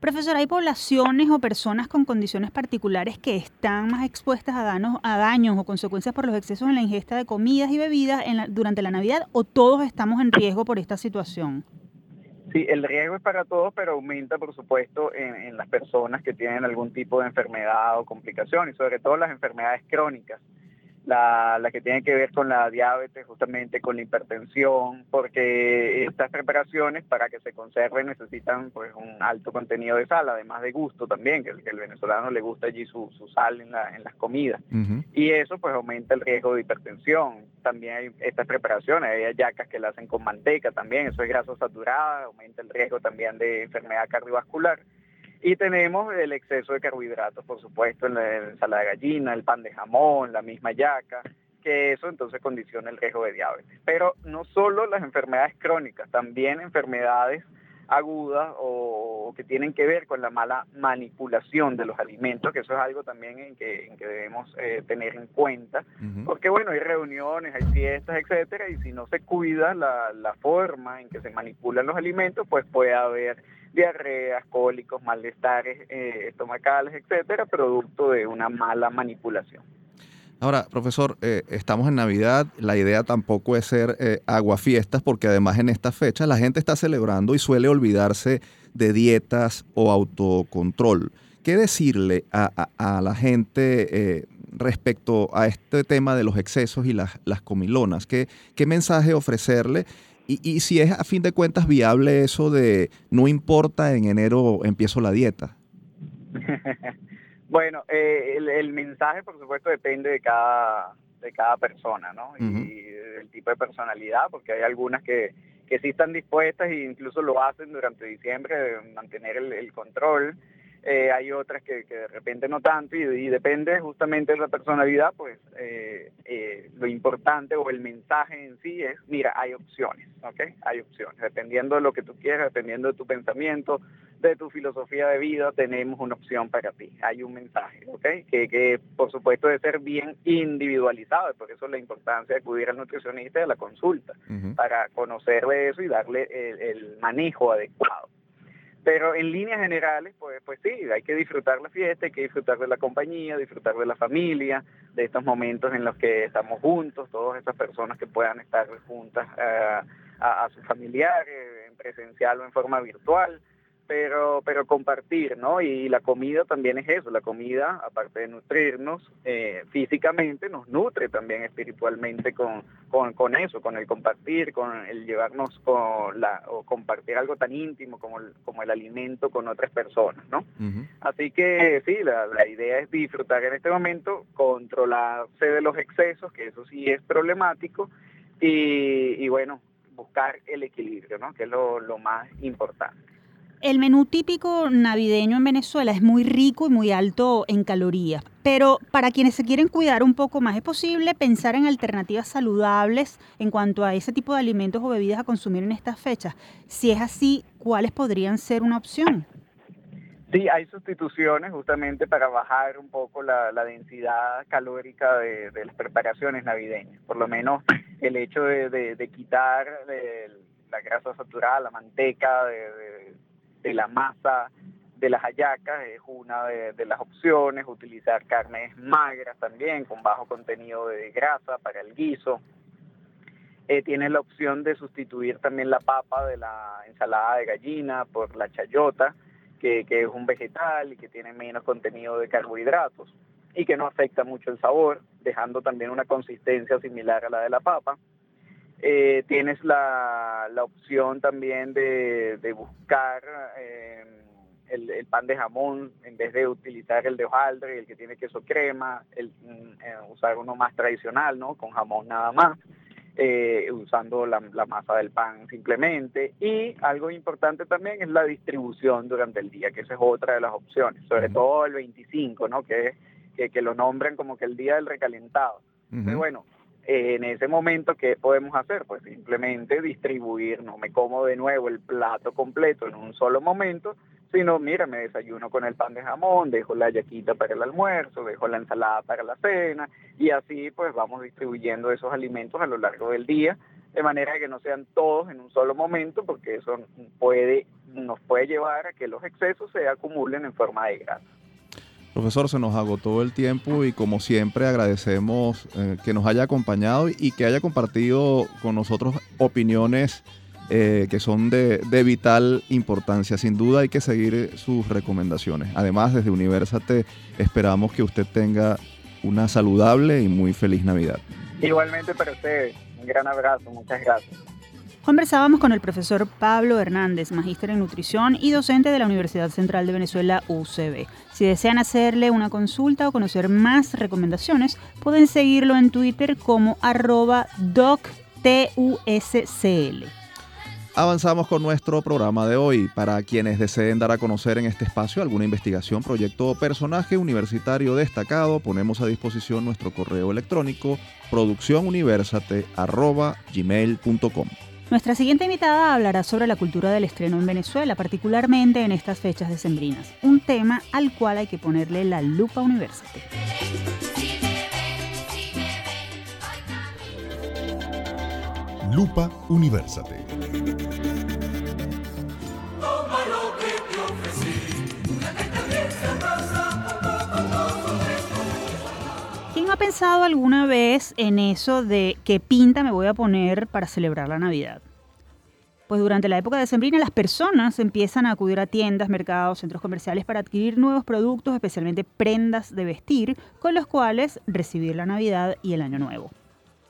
Speaker 1: Profesor, ¿hay poblaciones o personas con condiciones particulares que están más expuestas a daños, a daños o consecuencias por los excesos en la ingesta de comidas y bebidas en durante la Navidad o todos estamos en riesgo por esta situación?
Speaker 6: Sí, el riesgo es para todos, pero aumenta, por supuesto, en, las personas que tienen algún tipo de enfermedad o complicación, y sobre todo las enfermedades crónicas la, la, que tiene que ver con la diabetes, justamente con la hipertensión, porque estas preparaciones para que se conserven necesitan pues un alto contenido de sal, además de gusto también, que, el, que el venezolano le gusta allí su, su sal en, la, en las comidas. Y eso pues aumenta el riesgo de hipertensión. También hay estas preparaciones, hay hallacas que la hacen con manteca también, eso es grasa saturada, aumenta el riesgo también de enfermedad cardiovascular. Y tenemos el exceso de carbohidratos, por supuesto, en la ensalada de gallina, el pan de jamón, la misma yaca, que eso entonces condiciona el riesgo de diabetes. Pero no solo las enfermedades crónicas, también enfermedades agudas o que tienen que ver con la mala manipulación de los alimentos, que eso es algo también en que, debemos eh, tener en cuenta, porque bueno, hay reuniones, hay fiestas, etcétera, y si no se cuida la, la forma en que se manipulan los alimentos, pues puede haber diarreas, cólicos, malestares eh, estomacales, etcétera, producto de una mala manipulación.
Speaker 2: Ahora, profesor, eh, estamos en Navidad, la idea tampoco es ser eh, aguafiestas porque además en esta fecha la gente está celebrando y suele olvidarse de dietas o autocontrol. ¿Qué decirle a, la gente eh, respecto a este tema de los excesos y las, las comilonas? ¿Qué, ¿Qué mensaje ofrecerle y, si es a fin de cuentas viable eso de no importa, en enero empiezo la dieta.
Speaker 6: bueno, eh, el, mensaje por supuesto depende de cada, de cada persona, ¿no? Y del tipo de personalidad, porque hay algunas que, que sí están dispuestas e incluso lo hacen durante diciembre, de mantener el control. Eh, hay otras que, de repente no tanto y, depende justamente de la personalidad, pues eh, eh, lo importante o el mensaje en sí es, mira, hay opciones, ¿ok? Hay opciones, dependiendo de lo que tú quieras, dependiendo de tu pensamiento, de tu filosofía de vida, tenemos una opción para ti, hay un mensaje, ¿ok? Que, que por supuesto debe ser bien individualizado, por eso la importancia de acudir al nutricionista y a la consulta, para conocer de eso y darle el manejo adecuado. Pero en líneas generales, pues, pues sí, hay que disfrutar la fiesta, hay que disfrutar de la compañía, disfrutar de la familia, de estos momentos en los que estamos juntos, todas esas personas que puedan estar juntas eh, a, sus familiares, en presencial o en forma virtual. Pero, pero compartir, ¿no? Y la comida también es eso, la comida, aparte de nutrirnos eh, físicamente, nos nutre también espiritualmente con, con, eso, con el compartir, con el llevarnos con la, o compartir algo tan íntimo como el, como el alimento con otras personas, ¿no? Así que sí, la, la idea es disfrutar en este momento, controlarse de los excesos, que eso sí es problemático, y, y bueno, buscar el equilibrio, ¿no? Que es lo, lo más importante.
Speaker 1: El menú típico navideño en Venezuela es muy rico y muy alto en calorías, pero para quienes se quieren cuidar un poco más es posible pensar en alternativas saludables en cuanto a ese tipo de alimentos o bebidas a consumir en estas fechas. Si es así, ¿cuáles podrían ser una opción?
Speaker 6: Sí, hay sustituciones justamente para bajar un poco la, densidad calórica de, las preparaciones navideñas. Por lo menos el hecho de, quitar la grasa saturada, la manteca, de de la masa de las hallacas es una de, las opciones, utilizar carnes magras también con bajo contenido de grasa para el guiso. Eh, tienes la opción de sustituir también la papa de la ensalada de gallina por la chayota, que, que es un vegetal y que tiene menos contenido de carbohidratos y que no afecta mucho el sabor, dejando también una consistencia similar a la de la papa. Eh, tienes la, la, opción también de, de buscar eh, el, el, pan de jamón en vez de utilizar el de hojaldre, el que tiene queso crema, el, eh, usar uno más tradicional, ¿no? Con jamón nada más, usando la, la, masa del pan simplemente. Y algo importante también es la distribución durante el día, que esa es otra de las opciones, sobre todo el 25, ¿no? Que, que, que lo nombren como que el día del recalentado. bueno, en ese momento, ¿qué podemos hacer? Pues simplemente distribuir, no me como de nuevo el plato completo en un solo momento, sino, mira, me desayuno con el pan de jamón, dejo la yaquita para el almuerzo, dejo la ensalada para la cena, y así pues vamos distribuyendo esos alimentos a lo largo del día, de manera que no sean todos en un solo momento, porque eso puede, nos puede llevar a que los excesos se acumulen en forma de grasa.
Speaker 2: Profesor, se nos agotó el tiempo y como siempre agradecemos eh, que nos haya acompañado y que haya compartido con nosotros opiniones eh, que son de, vital importancia. Sin duda hay que seguir sus recomendaciones. Además, desde Universate esperamos que usted tenga una saludable y muy feliz Navidad.
Speaker 6: Igualmente para ustedes, un gran abrazo, muchas gracias.
Speaker 1: Conversábamos con el profesor Pablo Hernández, magíster en nutrición y docente de la Universidad Central de Venezuela, UCB. Si desean hacerle una consulta o conocer más recomendaciones, pueden seguirlo en Twitter como arroba doctuscl.
Speaker 2: Avanzamos con nuestro programa de hoy. Para quienes deseen dar a conocer en este espacio alguna investigación, proyecto o personaje universitario destacado, ponemos a disposición nuestro correo electrónico producciónuniversate.gmail.com.
Speaker 1: Nuestra siguiente invitada hablará sobre la cultura del estreno en Venezuela, particularmente en estas fechas decembrinas, un tema al cual hay que ponerle la lupa universal.
Speaker 3: Lupa Universate.
Speaker 1: Ha pensado alguna vez en eso de qué pinta me voy a poner para celebrar la Navidad? Pues durante la época de sembrina las personas empiezan a acudir a tiendas, mercados, centros comerciales para adquirir nuevos productos, especialmente prendas de vestir, con los cuales recibir la Navidad y el Año Nuevo.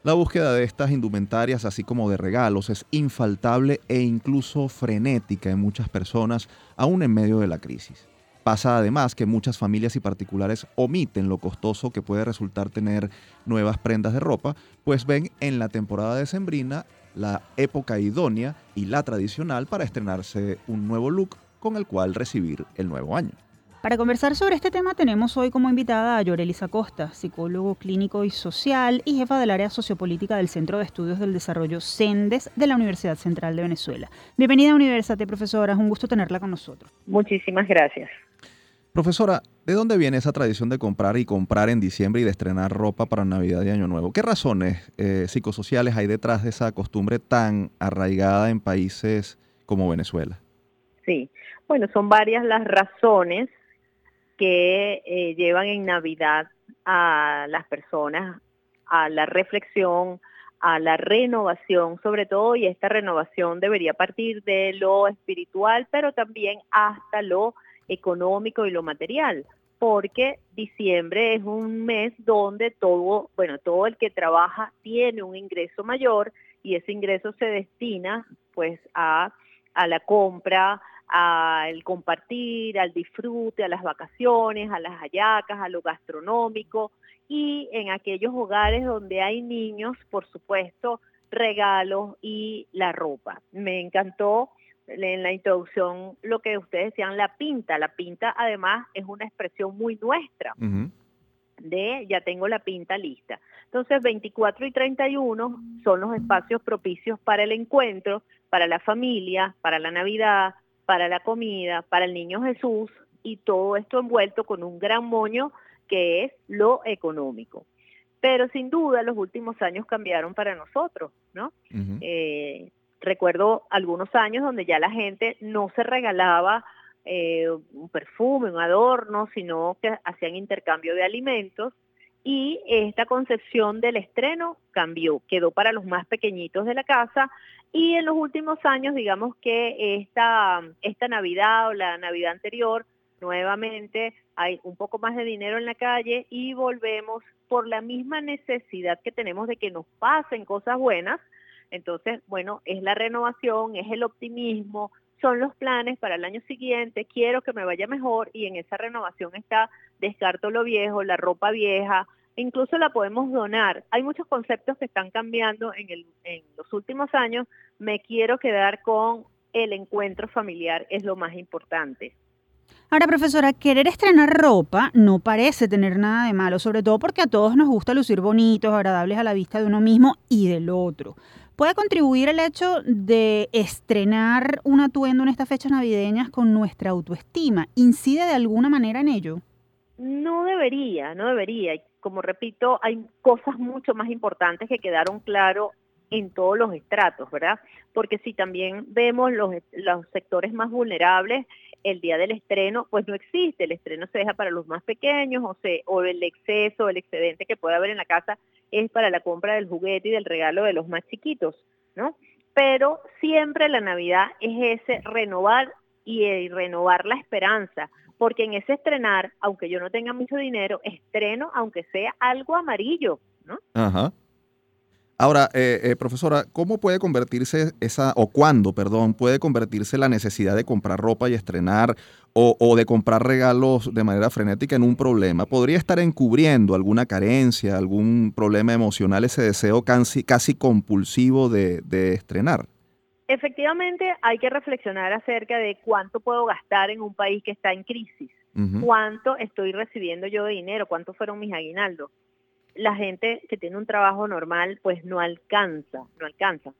Speaker 2: La búsqueda de estas indumentarias, así como de regalos, es infaltable e incluso frenética en muchas personas, aún en medio de la crisis. Pasa además que muchas familias y particulares omiten lo costoso que puede resultar tener nuevas prendas de ropa, pues ven en la temporada de sembrina la época idónea y la tradicional para estrenarse un nuevo look con el cual recibir el nuevo año.
Speaker 1: Para conversar sobre este tema tenemos hoy como invitada a Yorelisa Costa, psicólogo clínico y social y jefa del área sociopolítica del Centro de Estudios del Desarrollo CENDES de la Universidad Central de Venezuela. Bienvenida a Universate, profesora, es un gusto tenerla con nosotros.
Speaker 5: Muchísimas gracias.
Speaker 2: Profesora, ¿de dónde viene esa tradición de comprar y comprar en diciembre y de estrenar ropa para Navidad y Año Nuevo? ¿Qué razones eh, psicosociales hay detrás de esa costumbre tan arraigada en países como Venezuela?
Speaker 5: Sí, bueno, son varias las razones que eh, llevan en Navidad a las personas a la reflexión,
Speaker 7: a la renovación sobre todo y esta renovación debería partir de lo espiritual, pero también hasta lo económico y lo material, porque diciembre es un mes donde todo, bueno, todo el que trabaja tiene un ingreso mayor y ese ingreso se destina pues a, a la compra, al compartir, al disfrute, a las vacaciones, a las hallacas, a lo gastronómico y en aquellos hogares donde hay niños, por supuesto, regalos y la ropa. Me encantó en la introducción lo que ustedes decían, la pinta. La pinta además es una expresión muy nuestra de ya tengo la pinta lista. Entonces 24 y 31 son los espacios propicios para el encuentro, para la familia, para la Navidad, para la comida, para el niño Jesús y todo esto envuelto con un gran moño que es lo económico. Pero sin duda los últimos años cambiaron para nosotros, ¿no? Recuerdo algunos años donde ya la gente no se regalaba eh, un perfume, un adorno, sino que hacían intercambio de alimentos. Y esta concepción del estreno cambió, quedó para los más pequeñitos de la casa. Y en los últimos años digamos que esta, esta Navidad o la Navidad anterior nuevamente hay un poco más de dinero en la calle y volvemos por la misma necesidad que tenemos de que nos pasen cosas buenas, entonces, bueno, es la renovación, es el optimismo, son los planes para el año siguiente, quiero que me vaya mejor y en esa renovación está descarto lo viejo, la ropa vieja, incluso la podemos donar. Hay muchos conceptos que están cambiando en, el, en los últimos años. Me quiero quedar con el encuentro familiar, es lo más importante.
Speaker 1: Ahora, profesora, querer estrenar ropa no parece tener nada de malo, sobre todo porque a todos nos gusta lucir bonitos, agradables a la vista de uno mismo y del otro. ¿Puede contribuir el hecho de estrenar un atuendo en estas fechas navideñas con nuestra autoestima? ¿Incide de alguna manera en ello?
Speaker 7: No debería, no debería. Como repito, hay cosas mucho más importantes que quedaron claro en todos los estratos, ¿verdad? Porque si también vemos los, los sectores más vulnerables, el día del estreno, pues no existe. El estreno se deja para los más pequeños o, se, o el exceso, el excedente que puede haber en la casa es para la compra del juguete y del regalo de los más chiquitos, ¿no? Pero siempre la Navidad es ese renovar y, y renovar la esperanza, porque en ese estrenar, aunque yo no tenga mucho dinero, estreno aunque sea algo amarillo, ¿no?
Speaker 2: Ajá. Ahora, eh, eh, profesora, ¿cómo puede convertirse esa, o cuándo, perdón, puede convertirse la necesidad de comprar ropa y estrenar o, de comprar regalos de manera frenética en un problema? ¿Podría estar encubriendo alguna carencia, algún problema emocional, ese deseo casi, casi compulsivo de, estrenar?
Speaker 7: Efectivamente, hay que reflexionar acerca de cuánto puedo gastar en un país que está en crisis, cuánto estoy recibiendo yo de dinero, cuántos fueron mis aguinaldos la gente que tiene un trabajo normal pues no alcanza, no alcanza.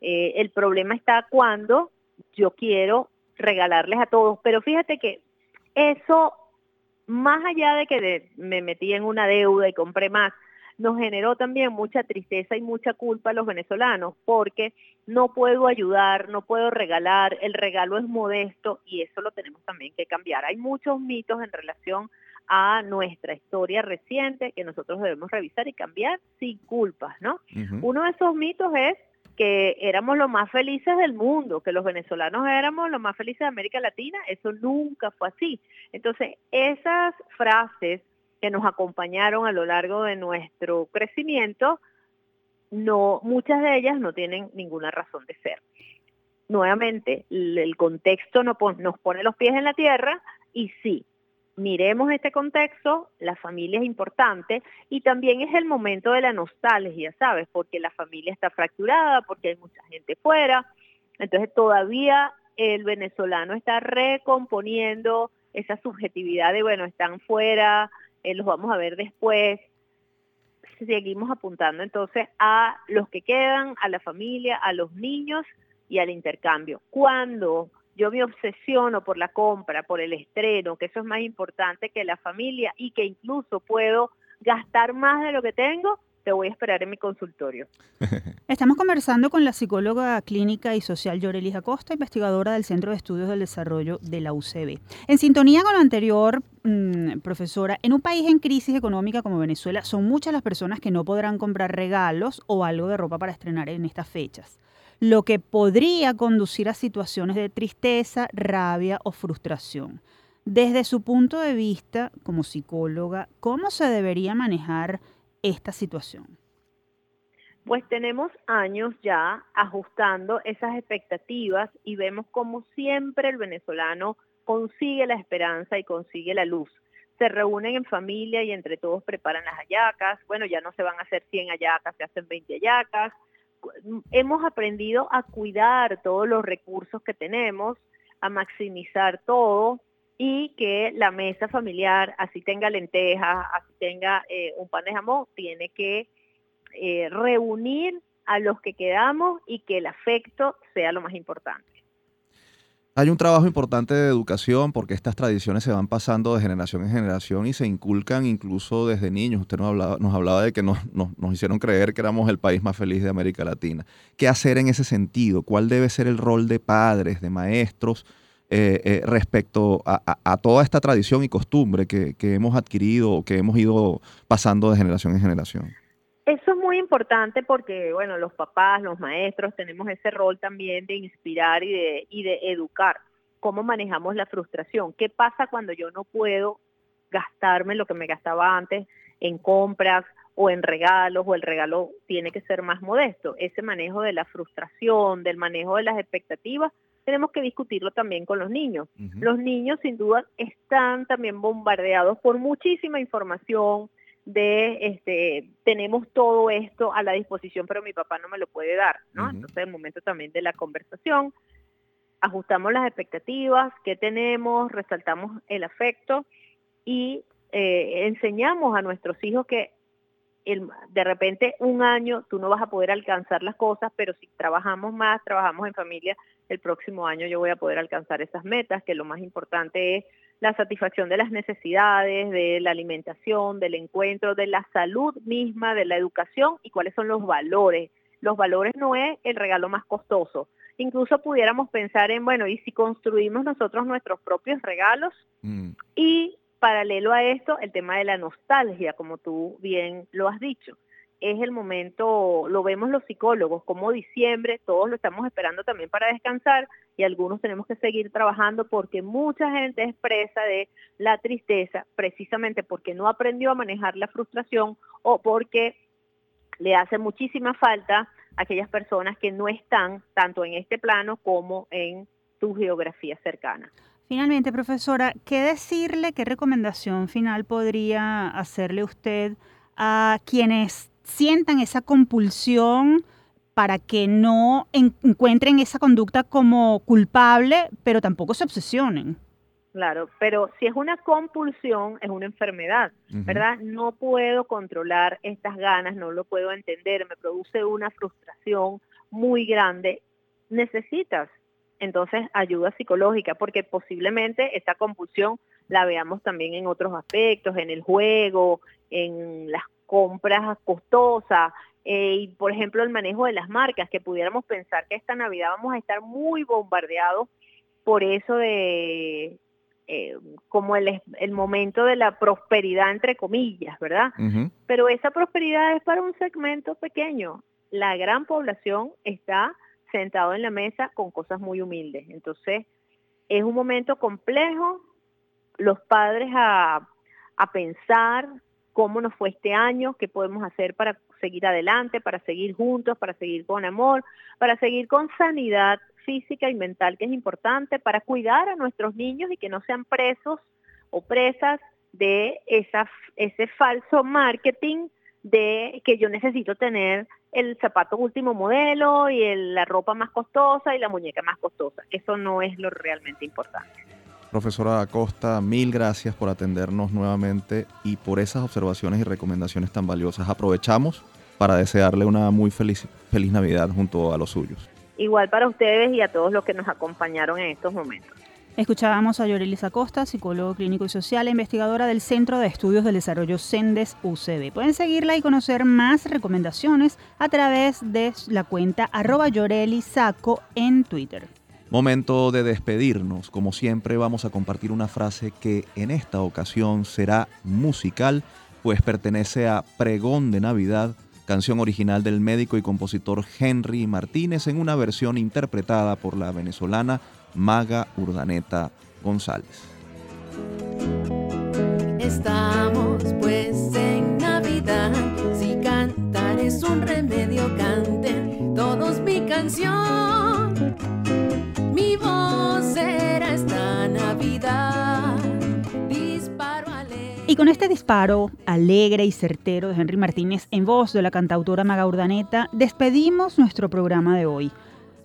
Speaker 7: Eh, el problema está cuando yo quiero regalarles a todos, pero fíjate que eso, más allá de que me metí en una deuda y compré más, nos generó también mucha tristeza y mucha culpa a los venezolanos porque no puedo ayudar, no puedo regalar, el regalo es modesto y eso lo tenemos también que cambiar. Hay muchos mitos en relación a nuestra historia reciente que nosotros debemos revisar y cambiar sin culpas, ¿no? Uno de esos mitos es que éramos los más felices del mundo, que los venezolanos éramos los más felices de América Latina, eso nunca fue así. Entonces, esas frases que nos acompañaron a lo largo de nuestro crecimiento, no, muchas de ellas no tienen ninguna razón de ser. Nuevamente, el contexto nos pone los pies en la tierra y sí, miremos este contexto, la familia es importante y también es el momento de la nostalgia, ¿sabes? Porque la familia está fracturada, porque hay mucha gente fuera, entonces todavía el venezolano está recomponiendo esa subjetividad de, bueno, están fuera, eh, los vamos a ver después. Seguimos apuntando entonces a los que quedan, a la familia, a los niños y al intercambio. Cuando yo me obsesiono por la compra, por el estreno, que eso es más importante que la familia y que incluso puedo gastar más de lo que tengo, te voy a esperar en mi consultorio.
Speaker 1: Estamos conversando con la psicóloga clínica y social Yorelis Acosta, investigadora del Centro de Estudios del Desarrollo de la UCB. En sintonía con lo anterior, mm, profesora, en un país en crisis económica como Venezuela, son muchas las personas que no podrán comprar regalos o algo de ropa para estrenar en estas fechas, lo que podría conducir a situaciones de tristeza, rabia o frustración. Desde su punto de vista como psicóloga, ¿cómo se debería manejar esta situación?
Speaker 7: Pues tenemos años ya ajustando esas expectativas y vemos como siempre el venezolano consigue la esperanza y consigue la luz. Se reúnen en familia y entre todos preparan las hallacas. Bueno, ya no se van a hacer 100 hallacas, se hacen 20 hallacas. Hemos aprendido a cuidar todos los recursos que tenemos, a maximizar todo y que la mesa familiar, así tenga lentejas, así tenga eh, un pan de jamón, tiene que eh, reunir a los que quedamos y que el afecto sea lo más importante.
Speaker 2: Hay un trabajo importante de educación porque estas tradiciones se van pasando de generación en generación y se inculcan incluso desde niños. Usted nos hablaba, nos hablaba de que nos, hicieron creer que éramos el país más feliz de América Latina. ¿Qué hacer en ese sentido? ¿Cuál debe ser el rol de padres, de maestros eh, eh, respecto a, toda esta tradición y costumbre que hemos adquirido o que hemos ido pasando de generación en generación?
Speaker 7: Eso es muy importante porque, bueno, los papás, los maestros, tenemos ese rol también de inspirar y de, y de educar. ¿Cómo manejamos la frustración? ¿Qué pasa cuando yo no puedo gastarme lo que me gastaba antes en compras o en regalos o el regalo tiene que ser más modesto? Ese manejo de la frustración, del manejo de las expectativas, tenemos que discutirlo también con los niños. Los niños sin duda están también bombardeados por muchísima información, de este tenemos todo esto a la disposición pero mi papá no me lo puede dar no entonces el momento también de la conversación ajustamos las expectativas que tenemos resaltamos el afecto y eh, enseñamos a nuestros hijos que el, de repente un año tú no vas a poder alcanzar las cosas pero si trabajamos más trabajamos en familia el próximo año yo voy a poder alcanzar esas metas que lo más importante es la satisfacción de las necesidades, de la alimentación, del encuentro, de la salud misma, de la educación y cuáles son los valores. Los valores no es el regalo más costoso. Incluso pudiéramos pensar en, bueno, ¿y si construimos nosotros nuestros propios regalos? Mm. Y paralelo a esto, el tema de la nostalgia, como tú bien lo has dicho es el momento, lo vemos los psicólogos, como diciembre, todos lo estamos esperando también para descansar y algunos tenemos que seguir trabajando porque mucha gente expresa de la tristeza precisamente porque no aprendió a manejar la frustración o porque le hace muchísima falta a aquellas personas que no están tanto en este plano como en tu geografía cercana.
Speaker 1: Finalmente, profesora, ¿qué decirle, qué recomendación final podría hacerle usted a quienes sientan esa compulsión para que no encuentren esa conducta como culpable, pero tampoco se obsesionen.
Speaker 7: Claro, pero si es una compulsión, es una enfermedad, ¿verdad? No puedo controlar estas ganas, no lo puedo entender, me produce una frustración muy grande. Necesitas entonces ayuda psicológica, porque posiblemente esta compulsión la veamos también en otros aspectos, en el juego, en las compras costosas, eh, y por ejemplo el manejo de las marcas, que pudiéramos pensar que esta Navidad vamos a estar muy bombardeados por eso de eh, como el, el, momento de la prosperidad entre comillas, ¿verdad? Pero esa prosperidad es para un segmento pequeño. La gran población está sentado en la mesa con cosas muy humildes. Entonces, es un momento complejo. Los padres a, a pensar cómo nos fue este año, qué podemos hacer para seguir adelante, para seguir juntos, para seguir con amor, para seguir con sanidad física y mental, que es importante, para cuidar a nuestros niños y que no sean presos o presas de esa, ese falso marketing de que yo necesito tener el zapato último modelo y la ropa más costosa y la muñeca más costosa. Eso no es lo realmente importante.
Speaker 2: Profesora Acosta, mil gracias por atendernos nuevamente y por esas observaciones y recomendaciones tan valiosas. Aprovechamos para desearle una muy feliz, feliz Navidad junto a los suyos.
Speaker 7: Igual para ustedes y a todos los que nos acompañaron en estos momentos.
Speaker 1: Escuchábamos a Yorelis Acosta, psicólogo clínico y social e investigadora del Centro de Estudios del Desarrollo CENDES UCB. Pueden seguirla y conocer más recomendaciones a través de la cuenta arroba Yorelisaco en Twitter.
Speaker 2: Momento de despedirnos. Como siempre vamos a compartir una frase que en esta ocasión será musical, pues pertenece a Pregón de Navidad, canción original del médico y compositor Henry Martínez en una versión interpretada por la venezolana Maga Urdaneta González.
Speaker 8: Estamos pues en Navidad, si cantar es un remedio, canten todos mi canción.
Speaker 1: Y con este disparo alegre y certero de Henry Martínez en voz de la cantautora Maga Urdaneta, despedimos nuestro programa de hoy.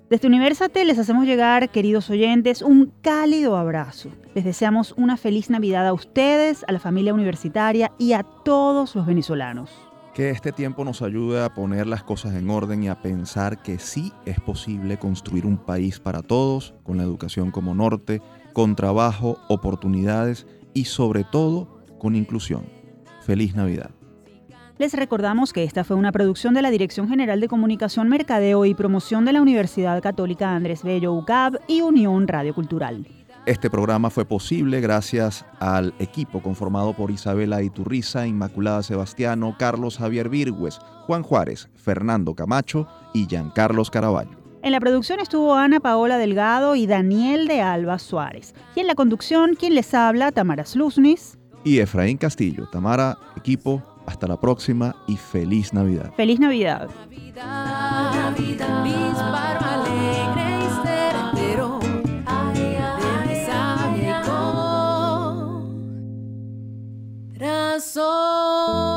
Speaker 1: Desde Universate les hacemos llegar, queridos oyentes, un cálido abrazo. Les deseamos una feliz Navidad a ustedes, a la familia universitaria y a todos los venezolanos.
Speaker 2: Que este tiempo nos ayude a poner las cosas en orden y a pensar que sí es posible construir un país para todos, con la educación como norte, con trabajo, oportunidades y sobre todo con inclusión. Feliz Navidad.
Speaker 1: Les recordamos que esta fue una producción de la Dirección General de Comunicación, Mercadeo y Promoción de la Universidad Católica Andrés Bello UCAB y Unión Radio Cultural.
Speaker 2: Este programa fue posible gracias al equipo conformado por Isabela Iturriza, Inmaculada Sebastiano, Carlos Javier Virgües, Juan Juárez, Fernando Camacho y Giancarlos Caraballo.
Speaker 1: En la producción estuvo Ana Paola Delgado y Daniel de Alba Suárez. Y en la conducción, quien les habla, Tamara Sluznis.
Speaker 2: Y Efraín Castillo. Tamara, equipo, hasta la próxima y feliz Navidad.
Speaker 1: Feliz Navidad.
Speaker 8: Navidad, disparo alegre y certero razón.